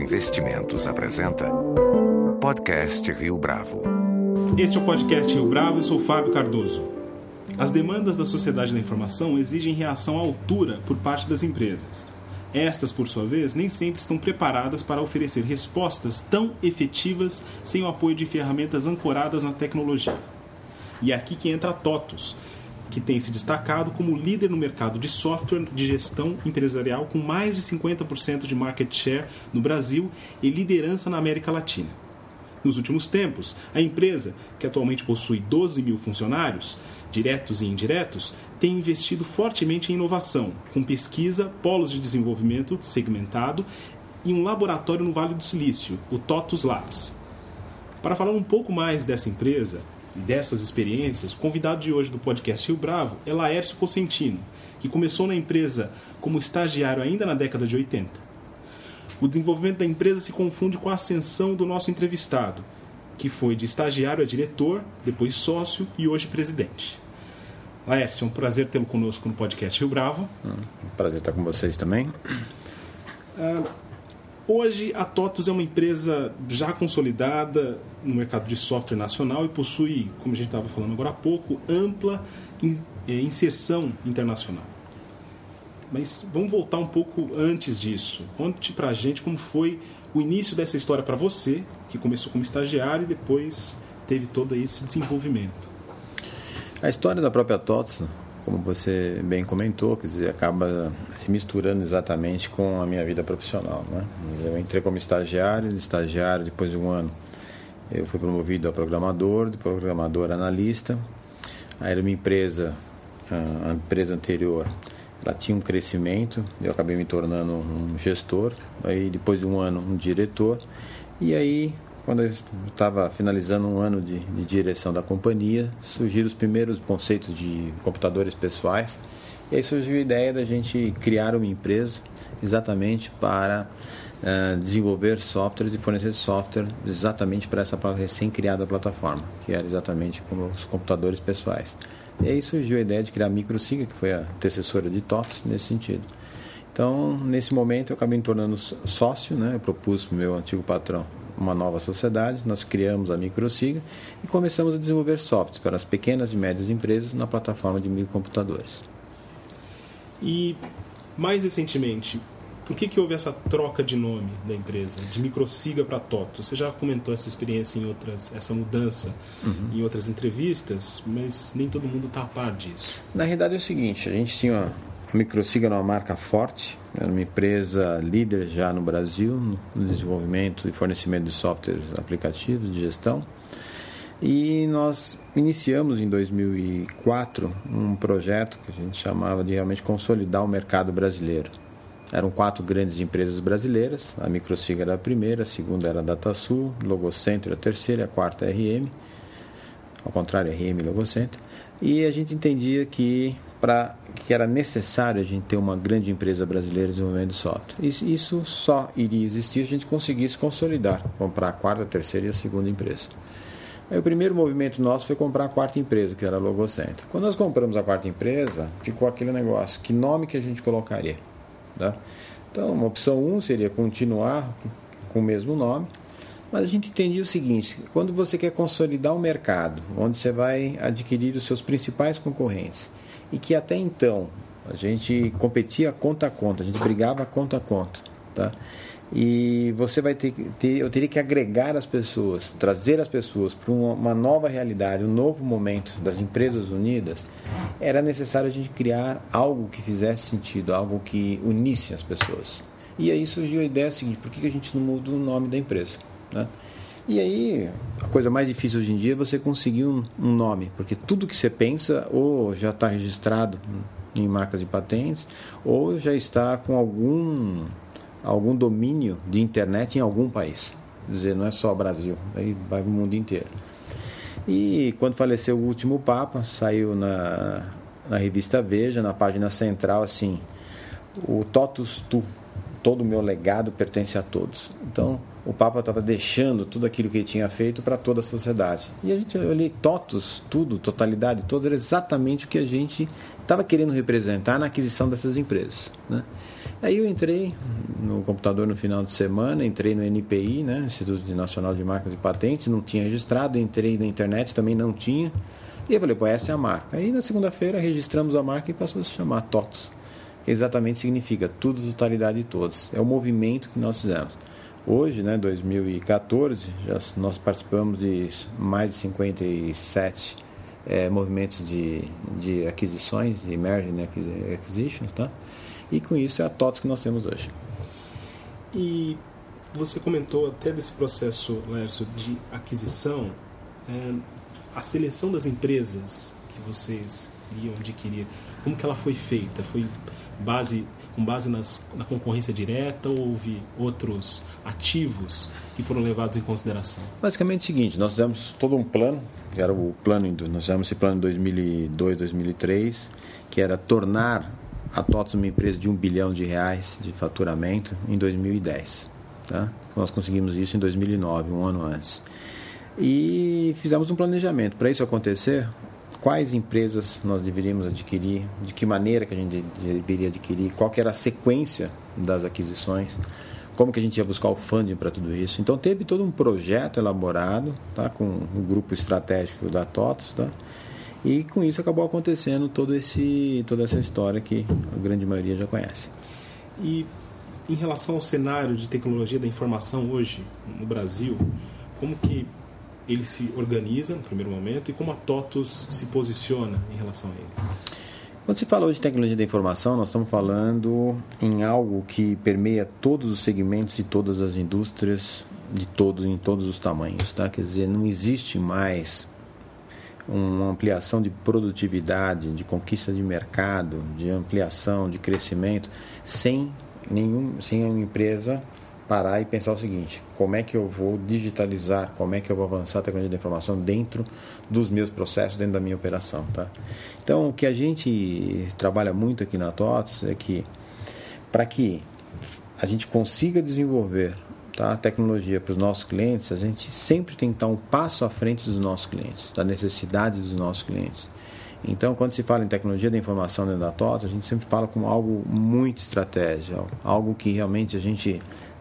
Investimentos apresenta Podcast Rio Bravo. Este é o Podcast Rio Bravo, eu sou Fábio Cardoso. As demandas da sociedade da informação exigem reação à altura por parte das empresas. Estas, por sua vez, nem sempre estão preparadas para oferecer respostas tão efetivas sem o apoio de ferramentas ancoradas na tecnologia. E é aqui que entra a TOTUS, que tem se destacado como líder no mercado de software de gestão empresarial com mais de 50% de market share no Brasil e liderança na América Latina. Nos últimos tempos, a empresa, que atualmente possui 12 mil funcionários, diretos e indiretos, tem investido fortemente em inovação, com pesquisa, polos de desenvolvimento segmentado e um laboratório no Vale do Silício, o TOTUS Labs. Para falar um pouco mais dessa empresa, dessas experiências, o convidado de hoje do podcast Rio Bravo é Laércio Cosentino, que começou na empresa como estagiário ainda na década de 80. O desenvolvimento da empresa se confunde com a ascensão do nosso entrevistado, que foi de estagiário a diretor, depois sócio e hoje presidente. Laércio, é um prazer tê-lo conosco no podcast Rio Bravo. Hum, prazer estar com vocês também. Uh, Hoje, a TOTUS é uma empresa já consolidada no mercado de software nacional e possui, como a gente estava falando agora há pouco, ampla é, inserção internacional. Mas vamos voltar um pouco antes disso. Conte para a gente como foi o início dessa história para você, que começou como estagiário e depois teve todo esse desenvolvimento. A história da própria TOTUS como você bem comentou, quer dizer, acaba se misturando exatamente com a minha vida profissional. Né? Eu entrei como estagiário, de estagiário, depois de um ano, eu fui promovido a programador, de programador analista. Aí era uma empresa, a empresa anterior, ela tinha um crescimento, eu acabei me tornando um gestor, aí depois de um ano um diretor, e aí quando eu estava finalizando um ano de, de, direção da companhia, surgiram os primeiros conceitos de computadores pessoais. E aí surgiu a ideia da gente criar uma empresa exatamente para uh, desenvolver softwares e fornecer software exatamente para essa recém-criada plataforma, que era exatamente como os computadores pessoais. E aí surgiu a ideia de criar a MicroSiga, que foi a antecessora de TOTS nesse sentido. Então, nesse momento, eu acabei me tornando sócio, né? eu propus para o meu antigo patrão uma nova sociedade, nós criamos a MicroSiga e começamos a desenvolver software para as pequenas e médias empresas na plataforma de microcomputadores. E mais recentemente, por que, que houve essa troca de nome da empresa, de Microsiga para Toto? Você já comentou essa experiência em outras, essa mudança uhum. em outras entrevistas, mas nem todo mundo está a par disso. Na realidade é o seguinte, a gente tinha a Microsiga era uma marca forte, era uma empresa líder já no Brasil no desenvolvimento e fornecimento de softwares aplicativos de gestão. E nós iniciamos em 2004 um projeto que a gente chamava de realmente consolidar o mercado brasileiro. Eram quatro grandes empresas brasileiras, a Microsiga era a primeira, a segunda era a DataSul, Logocentro a terceira, a quarta a RM, ao contrário, RM e Logocentro. E a gente entendia que para que era necessário a gente ter uma grande empresa brasileira de desenvolvimento de software. Isso, isso só iria existir se a gente conseguisse consolidar, comprar a quarta, a terceira e a segunda empresa. Aí o primeiro movimento nosso foi comprar a quarta empresa, que era a Logocentro. Quando nós compramos a quarta empresa, ficou aquele negócio, que nome que a gente colocaria? Tá? Então, uma opção 1 um seria continuar com o mesmo nome, mas a gente entendia o seguinte: quando você quer consolidar um mercado, onde você vai adquirir os seus principais concorrentes, e que até então a gente competia conta a conta, a gente brigava conta a conta, tá? E você vai ter ter, eu teria que agregar as pessoas, trazer as pessoas para uma, uma nova realidade, um novo momento das empresas unidas. Era necessário a gente criar algo que fizesse sentido, algo que unisse as pessoas. E aí surgiu a ideia seguinte: por que a gente não muda o nome da empresa? Né? E aí, a coisa mais difícil hoje em dia é você conseguir um, um nome, porque tudo que você pensa ou já está registrado em marcas de patentes, ou já está com algum, algum domínio de internet em algum país. Quer dizer, não é só Brasil, aí vai o mundo inteiro. E quando faleceu o último Papa, saiu na, na revista Veja, na página central, assim, o totus tu, todo o meu legado pertence a todos. Então, o Papa estava deixando tudo aquilo que ele tinha feito para toda a sociedade. E a gente olhei totos, tudo, totalidade, todo era exatamente o que a gente estava querendo representar na aquisição dessas empresas. Né? Aí eu entrei no computador no final de semana, entrei no NPI, né, Instituto Nacional de Marcas e Patentes, não tinha registrado, entrei na internet, também não tinha. E eu falei, pô, essa é a marca. Aí na segunda-feira registramos a marca e passou a se chamar TOTOS, que exatamente significa tudo, totalidade e todos. É o movimento que nós fizemos. Hoje, né, 2014, já nós participamos de mais de 57 é, movimentos de, de aquisições, de merging acquisitions, tá? E com isso é a TOTS que nós temos hoje. E você comentou até desse processo, Lércio, de aquisição, é, a seleção das empresas que vocês iriam adquirir, como que ela foi feita? Foi base com base nas, na concorrência direta ou houve outros ativos que foram levados em consideração? Basicamente é o seguinte, nós fizemos todo um plano, que era o plano, nós fizemos esse plano em 2002, 2003, que era tornar a TOTS uma empresa de um bilhão de reais de faturamento em 2010. Tá? Nós conseguimos isso em 2009, um ano antes. E fizemos um planejamento. Para isso acontecer, quais empresas nós deveríamos adquirir, de que maneira que a gente deveria adquirir, qual que era a sequência das aquisições, como que a gente ia buscar o funding para tudo isso. Então teve todo um projeto elaborado, tá, com um grupo estratégico da TOTS, tá? E com isso acabou acontecendo todo esse, toda essa história que a grande maioria já conhece. E em relação ao cenário de tecnologia da informação hoje no Brasil, como que ele se organiza no primeiro momento e como a TOTUS se posiciona em relação a ele? Quando se fala hoje de tecnologia da informação, nós estamos falando em algo que permeia todos os segmentos de todas as indústrias, de todos em todos os tamanhos, tá? Quer dizer, não existe mais uma ampliação de produtividade, de conquista de mercado, de ampliação, de crescimento, sem nenhum, sem uma empresa parar e pensar o seguinte: como é que eu vou digitalizar, como é que eu vou avançar a tecnologia da informação dentro dos meus processos, dentro da minha operação, tá? Então, o que a gente trabalha muito aqui na TOTS é que para que a gente consiga desenvolver tá, a tecnologia para os nossos clientes, a gente sempre tem que estar um passo à frente dos nossos clientes, da necessidade dos nossos clientes. Então, quando se fala em tecnologia da informação dentro da TOTS, a gente sempre fala como algo muito estratégico, algo que realmente a gente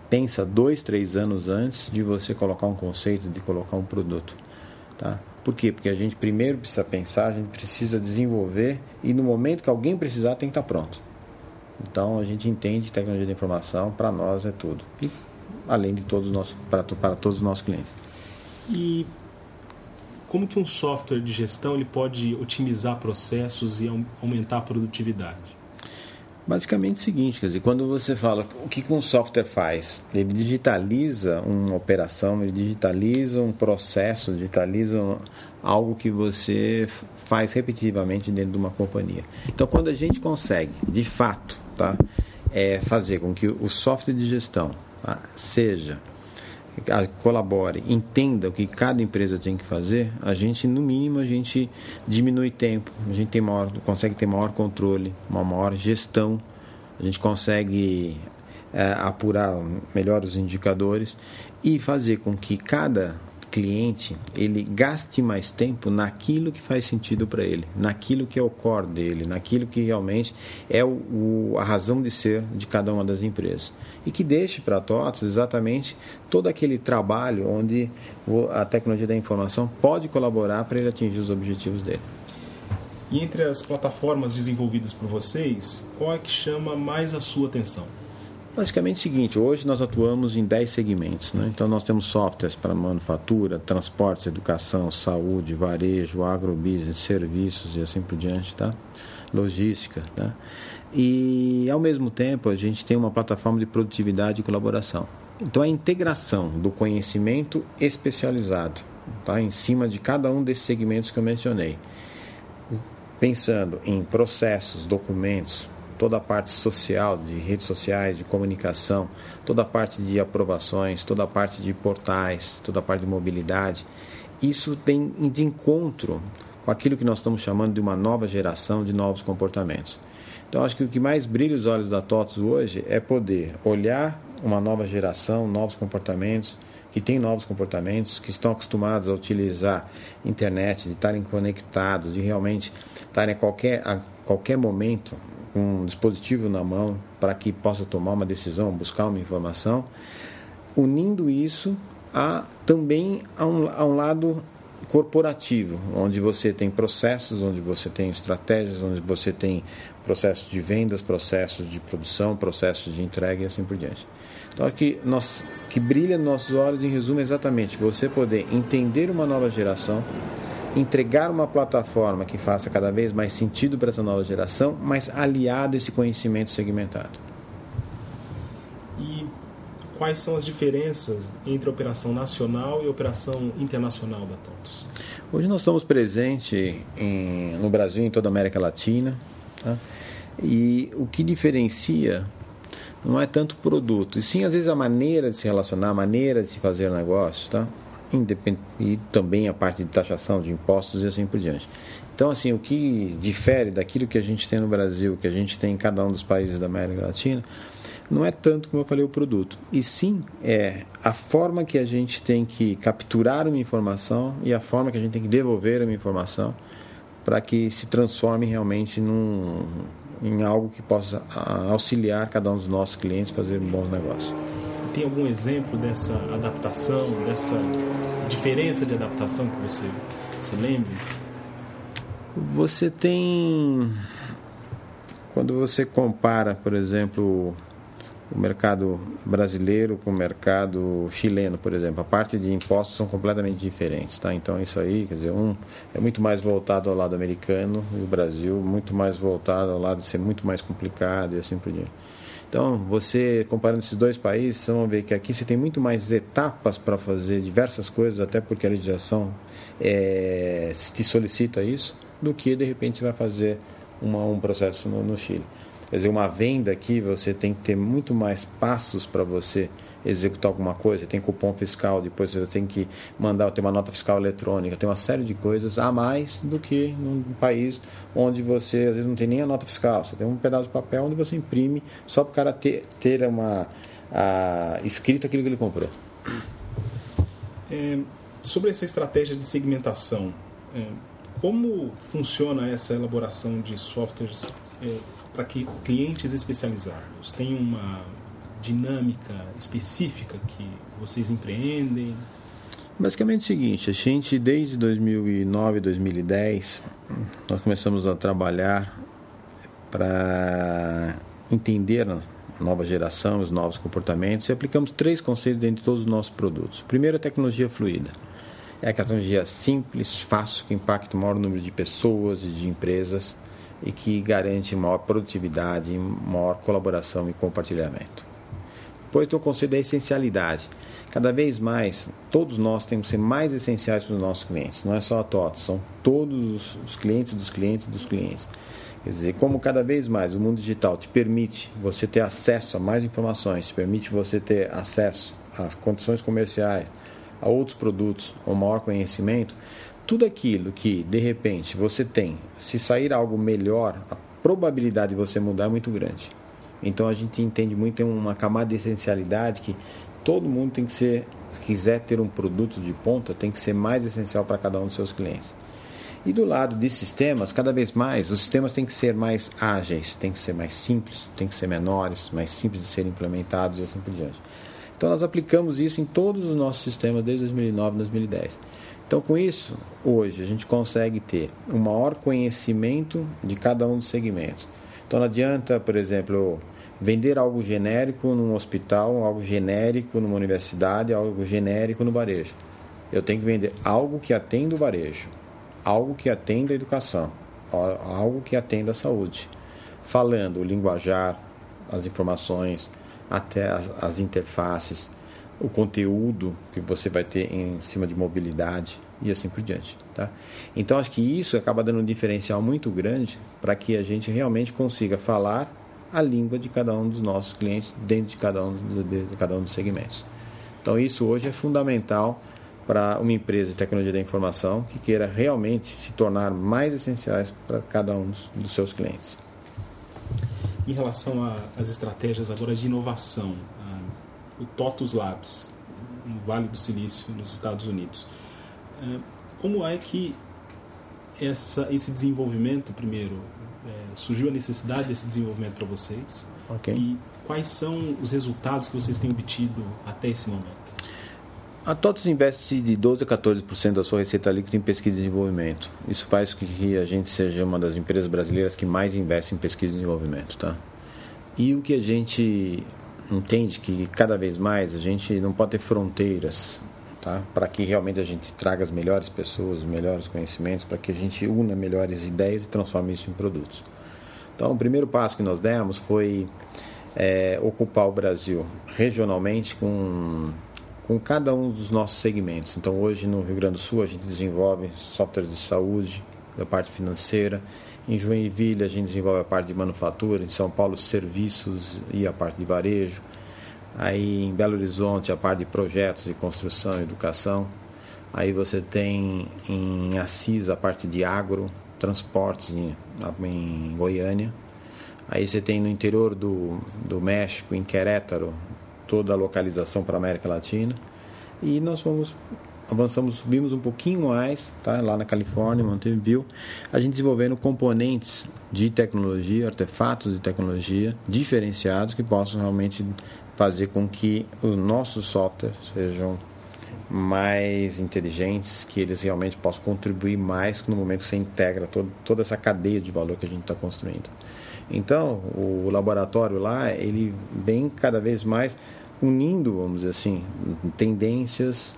pensa dois, três anos antes de você colocar um conceito, de colocar um produto. Tá? Por quê? Porque a gente primeiro precisa pensar, a gente precisa desenvolver e no momento que alguém precisar tem que estar pronto. Então a gente entende tecnologia da informação, para nós é tudo. E além de todos os nossos, para, para todos os nossos clientes. E como que um software de gestão ele pode otimizar processos e aumentar a produtividade? Basicamente o seguinte, quer dizer, quando você fala o que, que um software faz, ele digitaliza uma operação, ele digitaliza um processo, digitaliza algo que você faz repetitivamente dentro de uma companhia. Então, quando a gente consegue, de fato, tá, é, fazer com que o software de gestão tá, seja colabore, entenda o que cada empresa tem que fazer, a gente, no mínimo, a gente diminui tempo, a gente tem maior, consegue ter maior controle, uma maior gestão, a gente consegue é, apurar melhor os indicadores e fazer com que cada cliente ele gaste mais tempo naquilo que faz sentido para ele, naquilo que é o core dele, naquilo que realmente é o, o, a razão de ser de cada uma das empresas. E que deixe para a TOTS exatamente todo aquele trabalho onde a tecnologia da informação pode colaborar para ele atingir os objetivos dele. E entre as plataformas desenvolvidas por vocês, qual é que chama mais a sua atenção? Basicamente é o seguinte, hoje nós atuamos em 10 segmentos. Né? Então nós temos softwares para manufatura, transportes, educação, saúde, varejo, agrobusiness, serviços e assim por diante, tá? logística. Tá? E ao mesmo tempo a gente tem uma plataforma de produtividade e colaboração. Então a integração do conhecimento especializado tá? em cima de cada um desses segmentos que eu mencionei. Pensando em processos, documentos, toda a parte social, de redes sociais, de comunicação, toda a parte de aprovações, toda a parte de portais, toda a parte de mobilidade. Isso tem de encontro com aquilo que nós estamos chamando de uma nova geração de novos comportamentos. Então, acho que o que mais brilha os olhos da TOTS hoje é poder olhar uma nova geração, novos comportamentos, que tem novos comportamentos, que estão acostumados a utilizar internet, de estarem conectados, de realmente estarem a qualquer, a qualquer momento um dispositivo na mão para que possa tomar uma decisão, buscar uma informação, unindo isso a também a um, a um lado corporativo, onde você tem processos, onde você tem estratégias, onde você tem processos de vendas, processos de produção, processos de entrega e assim por diante. Então aqui nós que brilha nos nossos olhos em resumo é exatamente você poder entender uma nova geração, entregar uma plataforma que faça cada vez mais sentido para essa nova geração, mas aliado a esse conhecimento segmentado. E quais são as diferenças entre a operação nacional e a operação internacional da TOTOS? Hoje nós estamos presentes em, no Brasil e em toda a América Latina. Tá? E o que diferencia não é tanto o produto, e sim às vezes a maneira de se relacionar, a maneira de se fazer negócio, tá? E também a parte de taxação de impostos e assim por diante. Então, assim, o que difere daquilo que a gente tem no Brasil, que a gente tem em cada um dos países da América Latina, não é tanto, como eu falei, o produto, e sim é a forma que a gente tem que capturar uma informação e a forma que a gente tem que devolver uma informação para que se transforme realmente num, em algo que possa auxiliar cada um dos nossos clientes a fazer um bom negócio. Tem algum exemplo dessa adaptação, dessa diferença de adaptação que você se lembre? Você tem. Quando você compara, por exemplo, o mercado brasileiro com o mercado chileno, por exemplo. A parte de impostos são completamente diferentes, tá? Então isso aí, quer dizer, um é muito mais voltado ao lado americano e o Brasil muito mais voltado ao lado de ser muito mais complicado e assim por diante. Então, você comparando esses dois países, você vai ver que aqui você tem muito mais etapas para fazer diversas coisas, até porque a legislação é, te solicita isso, do que de repente você vai fazer uma, um processo no, no Chile. Quer dizer, uma venda aqui você tem que ter muito mais passos para você executar alguma coisa. Tem cupom fiscal, depois você tem que mandar ter uma nota fiscal eletrônica, tem uma série de coisas a mais do que num país onde você às vezes não tem nem a nota fiscal. Você tem um pedaço de papel onde você imprime só para o cara ter, ter uma a, escrito aquilo que ele comprou. É, sobre essa estratégia de segmentação, é, como funciona essa elaboração de softwares? É, para que clientes especializados? Tem uma dinâmica específica que vocês empreendem? Basicamente é o seguinte, a gente desde 2009, 2010, nós começamos a trabalhar para entender a nova geração, os novos comportamentos e aplicamos três conceitos dentro de todos os nossos produtos. Primeiro, a tecnologia fluida. É a tecnologia simples, fácil, que impacta o maior número de pessoas e de empresas e que garante maior produtividade, maior colaboração e compartilhamento. Depois tem o conceito da essencialidade. Cada vez mais, todos nós temos que ser mais essenciais para os nossos clientes. Não é só a TOTO, são todos os clientes dos clientes dos clientes. Quer dizer, como cada vez mais o mundo digital te permite você ter acesso a mais informações, te permite você ter acesso a condições comerciais, a outros produtos, ou maior conhecimento, tudo aquilo que de repente você tem, se sair algo melhor, a probabilidade de você mudar é muito grande. Então a gente entende muito tem uma camada de essencialidade que todo mundo tem que ser, se quiser ter um produto de ponta, tem que ser mais essencial para cada um dos seus clientes. E do lado de sistemas, cada vez mais, os sistemas têm que ser mais ágeis, têm que ser mais simples, têm que ser menores, mais simples de serem implementados e assim por diante. Então nós aplicamos isso em todos os nossos sistemas desde 2009, 2010. Então, com isso, hoje a gente consegue ter um maior conhecimento de cada um dos segmentos. Então, não adianta, por exemplo, vender algo genérico num hospital, algo genérico numa universidade, algo genérico no varejo. Eu tenho que vender algo que atenda o varejo, algo que atenda a educação, algo que atenda a saúde. Falando o linguajar, as informações, até as, as interfaces, o conteúdo que você vai ter em cima de mobilidade e assim por diante, tá? Então acho que isso acaba dando um diferencial muito grande para que a gente realmente consiga falar a língua de cada um dos nossos clientes dentro de cada um, de, de cada um dos segmentos. Então isso hoje é fundamental para uma empresa de tecnologia da informação que queira realmente se tornar mais essenciais para cada um dos, dos seus clientes. Em relação às estratégias agora de inovação, o TOTUS Labs, no Vale do Silício, nos Estados Unidos, como é que essa, esse desenvolvimento, primeiro, é, surgiu a necessidade desse desenvolvimento para vocês? Okay. E quais são os resultados que vocês têm obtido até esse momento? A TOTUS investe de 12 a 14% da sua receita líquida em pesquisa e desenvolvimento. Isso faz com que a gente seja uma das empresas brasileiras que mais investe em pesquisa e desenvolvimento, tá? E o que a gente entende que cada vez mais a gente não pode ter fronteiras, tá? Para que realmente a gente traga as melhores pessoas, os melhores conhecimentos, para que a gente una melhores ideias e transforme isso em produtos. Então, o primeiro passo que nós demos foi é, ocupar o Brasil regionalmente com com cada um dos nossos segmentos. Então, hoje no Rio Grande do Sul, a gente desenvolve softwares de saúde, da parte financeira. Em Joinville, a gente desenvolve a parte de manufatura. Em São Paulo, serviços e a parte de varejo. Aí, em Belo Horizonte, a parte de projetos de construção e educação. Aí você tem em Assis a parte de agro, transportes em, em Goiânia. Aí você tem no interior do, do México, em Querétaro, toda a localização para a América Latina. E nós fomos avançamos, subimos um pouquinho mais, tá? lá na Califórnia, Mountain View, a gente desenvolvendo componentes de tecnologia, artefatos de tecnologia diferenciados que possam realmente fazer com que os nossos softwares sejam mais inteligentes, que eles realmente possam contribuir mais no momento que você integra todo, toda essa cadeia de valor que a gente está construindo. Então, o laboratório lá, ele vem cada vez mais unindo, vamos dizer assim, tendências,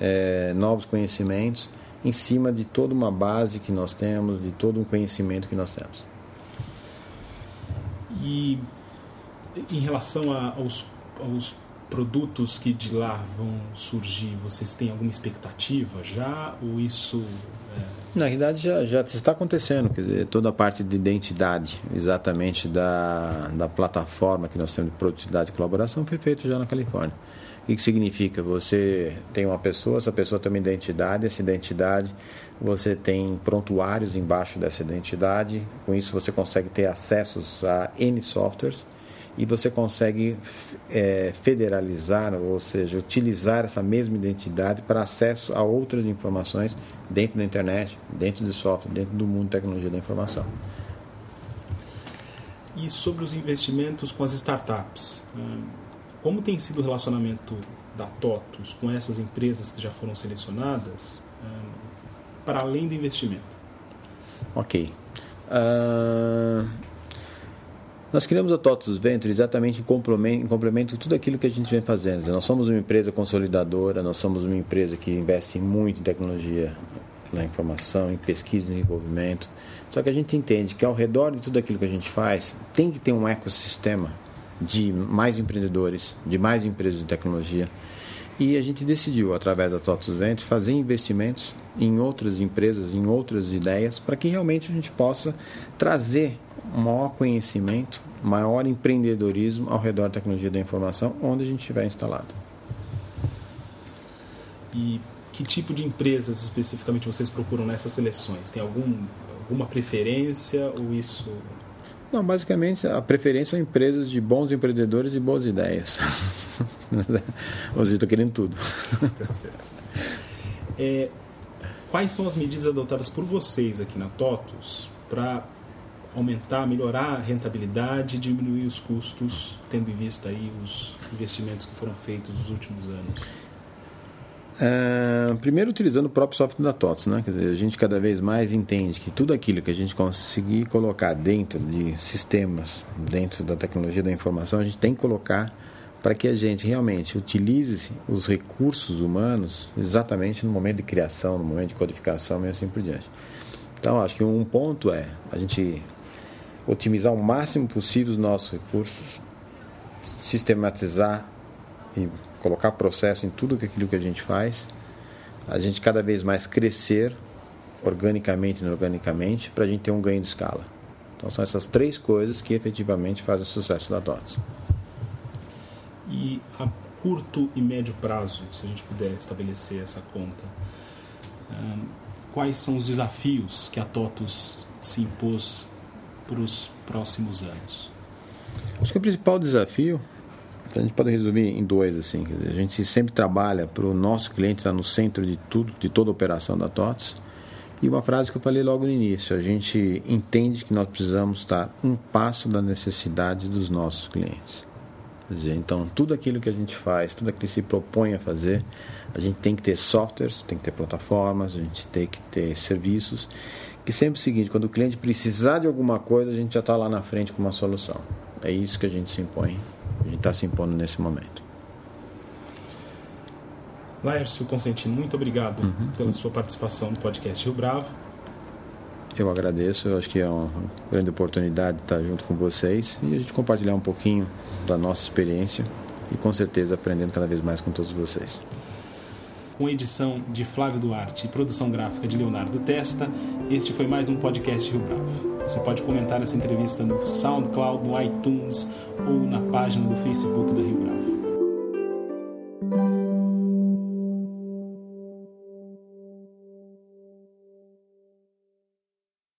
é, novos conhecimentos em cima de toda uma base que nós temos, de todo um conhecimento que nós temos. E em relação a, aos, aos produtos que de lá vão surgir, vocês têm alguma expectativa já ou isso na realidade já, já está acontecendo, quer dizer, toda a parte de identidade exatamente da, da plataforma que nós temos de produtividade e colaboração foi feita já na Califórnia. O que, que significa? Você tem uma pessoa, essa pessoa tem uma identidade, essa identidade você tem prontuários embaixo dessa identidade, com isso você consegue ter acessos a N softwares e você consegue é, federalizar, ou seja, utilizar essa mesma identidade para acesso a outras informações dentro da internet, dentro de software, dentro do mundo de tecnologia da informação. E sobre os investimentos com as startups, hum, como tem sido o relacionamento da TOTUS com essas empresas que já foram selecionadas, hum, para além do investimento? Ok. Uh nós criamos a TOTUS Venture exatamente em complemento, em complemento a tudo aquilo que a gente vem fazendo. Nós somos uma empresa consolidadora, nós somos uma empresa que investe muito em tecnologia na informação, em pesquisa e desenvolvimento. Só que a gente entende que ao redor de tudo aquilo que a gente faz, tem que ter um ecossistema de mais empreendedores, de mais empresas de tecnologia. E a gente decidiu, através da TOTUS Venture, fazer investimentos em outras empresas, em outras ideias, para que realmente a gente possa trazer maior conhecimento, maior empreendedorismo ao redor da tecnologia da informação, onde a gente estiver instalado. E que tipo de empresas especificamente vocês procuram nessas seleções? Tem algum, alguma preferência ou isso? Não, basicamente a preferência são empresas de bons empreendedores e boas ideias. Você está querendo tudo. Tá certo. É, quais são as medidas adotadas por vocês aqui na TOTUS para aumentar, melhorar a rentabilidade diminuir os custos, tendo em vista aí os investimentos que foram feitos nos últimos anos? Uh, primeiro utilizando o próprio software da TOTS, né? Quer dizer, a gente cada vez mais entende que tudo aquilo que a gente conseguir colocar dentro de sistemas, dentro da tecnologia da informação, a gente tem que colocar para que a gente realmente utilize os recursos humanos exatamente no momento de criação, no momento de codificação e assim por diante. Então, acho que um ponto é a gente otimizar o máximo possível os nossos recursos, sistematizar e colocar processo em tudo aquilo que a gente faz, a gente cada vez mais crescer organicamente e inorganicamente para a gente ter um ganho de escala. Então são essas três coisas que efetivamente fazem o sucesso da TOTS. E a curto e médio prazo, se a gente puder estabelecer essa conta, quais são os desafios que a TOTUS se impôs para os próximos anos? Acho que o principal desafio a gente pode resumir em dois assim. Dizer, a gente sempre trabalha para o nosso cliente estar no centro de tudo, de toda a operação da TOTS. E uma frase que eu falei logo no início: a gente entende que nós precisamos estar um passo da necessidade dos nossos clientes. Dizer, então, tudo aquilo que a gente faz, tudo aquilo que se propõe a fazer, a gente tem que ter softwares, tem que ter plataformas, a gente tem que ter serviços. Que sempre é o seguinte: quando o cliente precisar de alguma coisa, a gente já está lá na frente com uma solução. É isso que a gente se impõe a gente está se impondo nesse momento. Laércio Consentino, muito obrigado uhum. pela sua participação no podcast Rio Bravo. Eu agradeço, eu acho que é uma grande oportunidade estar junto com vocês e a gente compartilhar um pouquinho da nossa experiência e com certeza aprendendo cada vez mais com todos vocês. Com edição de Flávio Duarte e produção gráfica de Leonardo Testa, este foi mais um podcast Rio Bravo. Você pode comentar essa entrevista no SoundCloud, no iTunes ou na página do Facebook da Rio Bravo.